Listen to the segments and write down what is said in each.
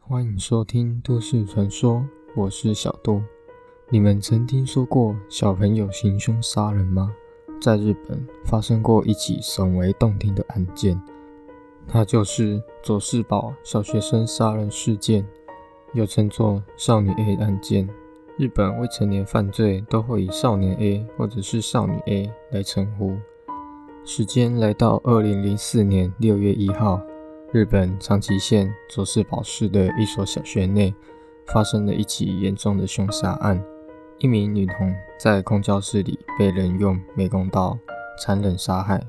欢迎收听都市传说，我是小杜。你们曾听说过小朋友行凶杀人吗？在日本发生过一起耸为动听的案件，那就是佐世保小学生杀人事件，又称作少女 A 案件。日本未成年犯罪都会以少年 A 或者是少女 A 来称呼。时间来到二零零四年六月一号，日本长崎县佐世保市的一所小学内发生了一起严重的凶杀案。一名女童在空教室里被人用美工刀残忍杀害，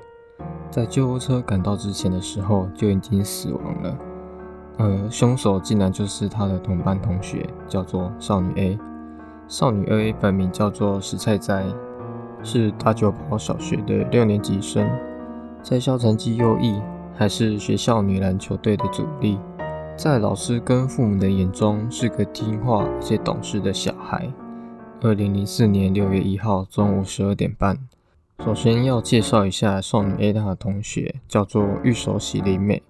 在救护车赶到之前的时候就已经死亡了。而凶手竟然就是她的同班同学，叫做少女 A。少女 A 本名叫做石菜斋，是大久保小学的六年级生，在校成绩优异，还是学校女篮球队的主力，在老师跟父母的眼中是个听话且懂事的小孩。二零零四年六月一号中午十二点半，首先要介绍一下少女 A 她的同学，叫做玉手洗里美。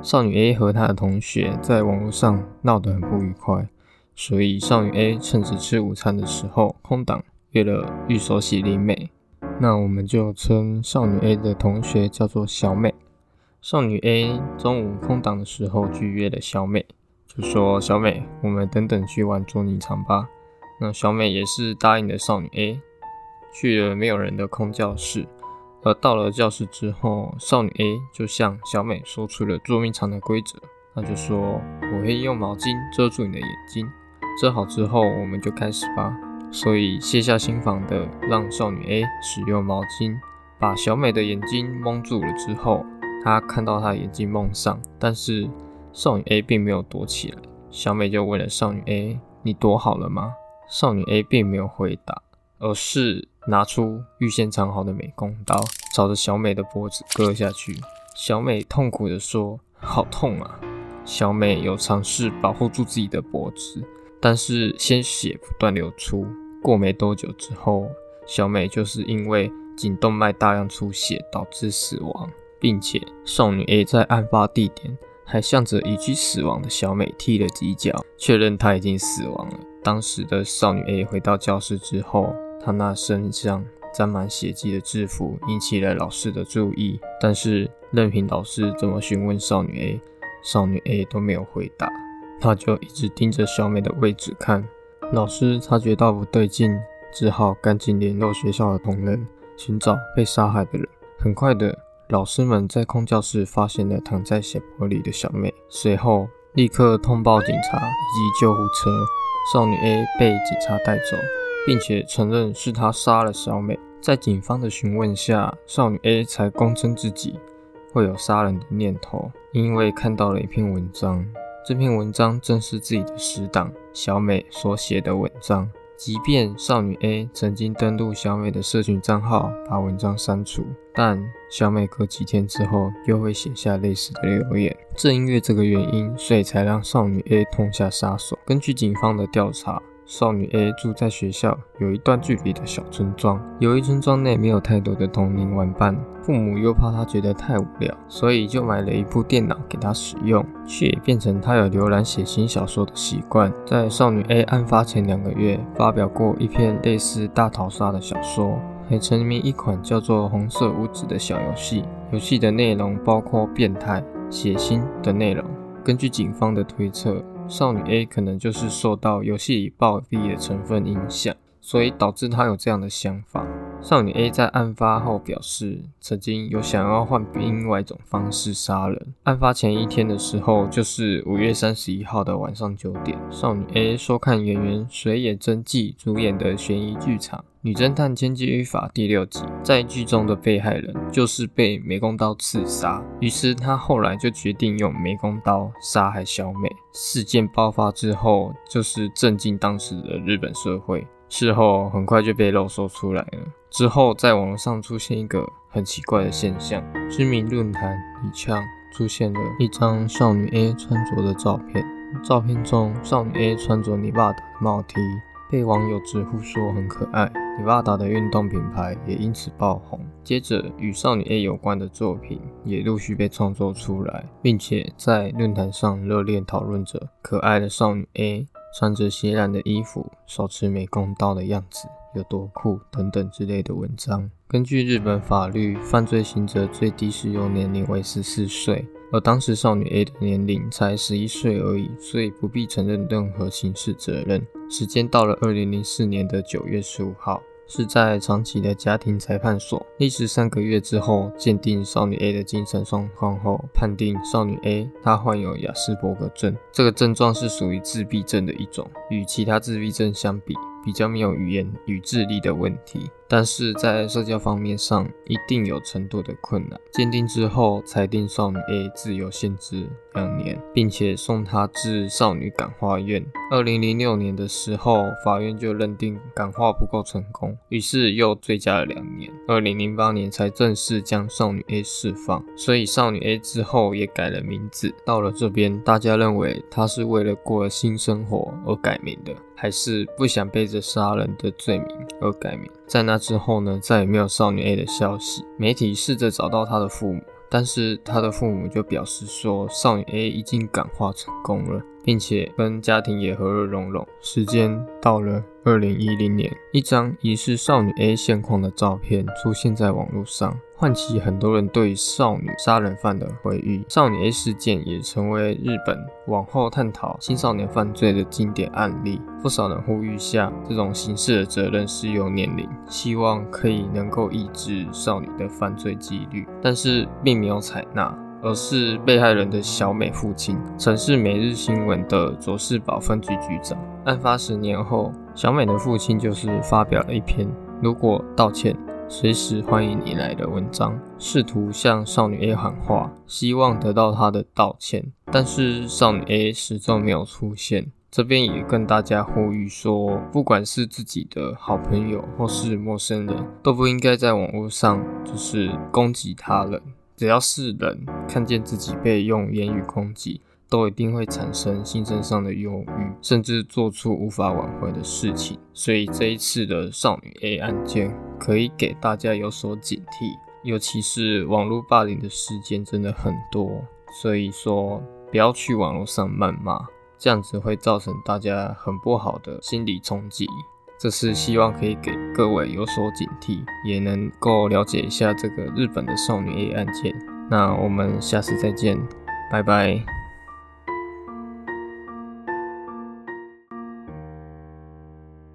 少女 A 和她的同学在网络上闹得很不愉快，所以少女 A 趁着吃午餐的时候空档约了玉手洗灵美。那我们就称少女 A 的同学叫做小美。少女 A 中午空档的时候拒约了小美，就说：“小美，我们等等去玩捉迷藏吧。”那小美也是答应了少女 A，去了没有人的空教室。而到了教室之后，少女 A 就向小美说出了捉迷藏的规则，那就说：“我会用毛巾遮住你的眼睛，遮好之后我们就开始吧。”所以卸下心防的让少女 A 使用毛巾把小美的眼睛蒙住了之后，她看到她眼睛蒙上，但是少女 A 并没有躲起来。小美就问了少女 A：“ 你躲好了吗？”少女 A 并没有回答，而是拿出预先藏好的美工刀，朝着小美的脖子割下去。小美痛苦地说：“好痛啊！”小美有尝试保护住自己的脖子，但是鲜血不断流出。过没多久之后，小美就是因为颈动脉大量出血导致死亡，并且少女 A 在案发地点还向着已经死亡的小美踢了几脚，确认她已经死亡了。当时的少女 A 回到教室之后，她那身上沾满血迹的制服引起了老师的注意。但是任凭老师怎么询问少女 A，少女 A 都没有回答。她就一直盯着小美的位置看。老师察觉到不对劲，只好赶紧联络学校的同仁，寻找被杀害的人。很快的，老师们在空教室发现了躺在血泊里的小美，随后立刻通报警察以及救护车。少女 A 被警察带走，并且承认是他杀了小美。在警方的询问下，少女 A 才供称自己会有杀人的念头，因为看到了一篇文章。这篇文章正是自己的死党小美所写的文章。即便少女 A 曾经登录小美的社群账号，把文章删除，但小美隔几天之后又会写下类似的留言。正因为这个原因，所以才让少女 A 痛下杀手。根据警方的调查。少女 A 住在学校有一段距离的小村庄，由于村庄内没有太多的同龄玩伴，父母又怕她觉得太无聊，所以就买了一部电脑给她使用，却也变成她有浏览写新小说的习惯。在少女 A 案发前两个月，发表过一篇类似大逃杀的小说，还沉迷一款叫做《红色屋子》的小游戏，游戏的内容包括变态、血腥的内容。根据警方的推测。少女 A 可能就是受到游戏里暴力的成分影响，所以导致她有这样的想法。少女 A 在案发后表示，曾经有想要换另外一种方式杀人。案发前一天的时候，就是五月三十一号的晚上九点，少女 A 收看演员水野真纪主演的悬疑剧场《女侦探千机法》第六集，在剧中的被害人就是被美工刀刺杀。于是她后来就决定用美工刀杀害小美。事件爆发之后，就是震惊当时的日本社会。事后很快就被漏搜出来了。之后在网络上出现一个很奇怪的现象，知名论坛里枪出现了一张少女 A 穿着的照片。照片中少女 A 穿着泥巴的帽 T，被网友直呼说很可爱。，Nevada 的运动品牌也因此爆红。接着，与少女 A 有关的作品也陆续被创作出来，并且在论坛上热烈讨论着可爱的少女 A 穿着血染的衣服，手持美工刀的样子有多酷等等之类的文章。根据日本法律，犯罪刑责最低适用年龄为十四岁。而当时少女 A 的年龄才十一岁而已，所以不必承认任何刑事责任。时间到了二零零四年的九月十五号，是在长崎的家庭裁判所。历时三个月之后，鉴定少女 A 的精神状况后，判定少女 A 她患有雅斯伯格症，这个症状是属于自闭症的一种，与其他自闭症相比，比较没有语言与智力的问题。但是在社交方面上一定有程度的困难。鉴定之后裁定少女 A 自由限制两年，并且送她至少女感化院。二零零六年的时候，法院就认定感化不够成功，于是又追加了两年。二零零八年才正式将少女 A 释放。所以少女 A 之后也改了名字。到了这边，大家认为她是为了过新生活而改名的，还是不想背着杀人的罪名而改名？在那之后呢，再也没有少女 A 的消息。媒体试着找到她的父母，但是她的父母就表示说，少女 A 已经感化成功了。并且跟家庭也和乐融融。时间到了二零一零年，一张疑似少女 A 现况的照片出现在网络上，唤起很多人对少女杀人犯的回忆。少女 A 事件也成为日本往后探讨青少年犯罪的经典案例。不少人呼吁下，这种刑事的责任适用年龄，希望可以能够抑制少女的犯罪几率，但是并没有采纳。而是被害人的小美父亲，曾是每日新闻的佐世保分局局长。案发十年后，小美的父亲就是发表了一篇“如果道歉，随时欢迎你来”的文章，试图向少女 A 喊话，希望得到她的道歉。但是少女 A 始终没有出现。这边也跟大家呼吁说，不管是自己的好朋友或是陌生人，都不应该在网络上就是攻击他人。只要是人看见自己被用言语攻击，都一定会产生心身上的忧郁，甚至做出无法挽回的事情。所以这一次的少女 A 案件可以给大家有所警惕，尤其是网络霸凌的事件真的很多，所以说不要去网络上谩骂，这样子会造成大家很不好的心理冲击。这是希望可以给各位有所警惕，也能够了解一下这个日本的少女 A 案件。那我们下次再见，拜拜。